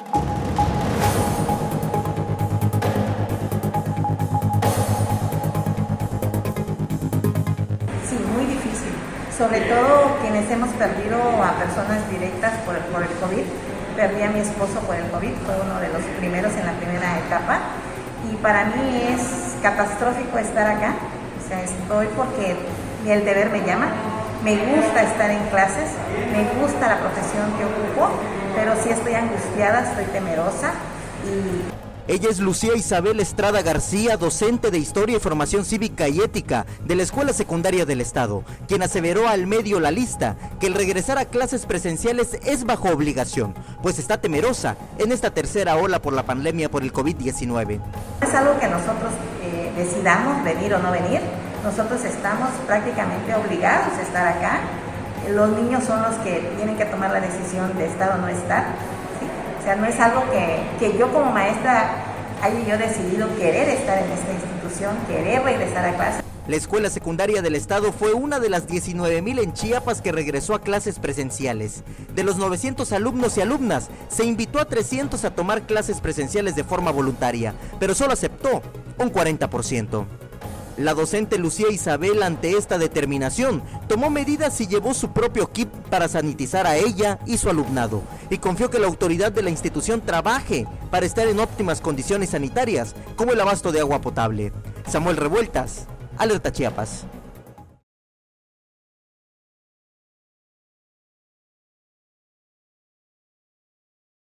Sí, muy difícil. Sobre todo quienes hemos perdido a personas directas por, el COVID. Perdí a mi esposo por el COVID, fue uno de los primeros en la primera etapa. Y para mí es catastrófico estar acá. O sea, estoy porque el deber me llama. Me gusta estar en clases, me gusta la profesión que ocupo, pero sí estoy angustiada, estoy temerosa y ella es Lucía Isabel Estrada García, docente de Historia y Formación Cívica y Ética de la Escuela Secundaria del Estado, quien aseveró al medio La Lista que el regresar a clases presenciales es bajo obligación, pues está temerosa en esta tercera ola por la pandemia por el COVID-19. Es algo que nosotros eh, decidamos venir o no venir, nosotros estamos prácticamente obligados a estar acá, los niños son los que tienen que tomar la decisión de estar o no estar o sea, no es algo que, que yo como maestra haya yo decidido querer estar en esta institución, querer regresar a clase. La escuela secundaria del estado fue una de las 19 mil en Chiapas que regresó a clases presenciales. De los 900 alumnos y alumnas, se invitó a 300 a tomar clases presenciales de forma voluntaria, pero solo aceptó un 40%. La docente Lucía Isabel ante esta determinación tomó medidas y llevó su propio kit para sanitizar a ella y su alumnado y confió que la autoridad de la institución trabaje para estar en óptimas condiciones sanitarias como el abasto de agua potable. Samuel Revueltas, Alerta Chiapas.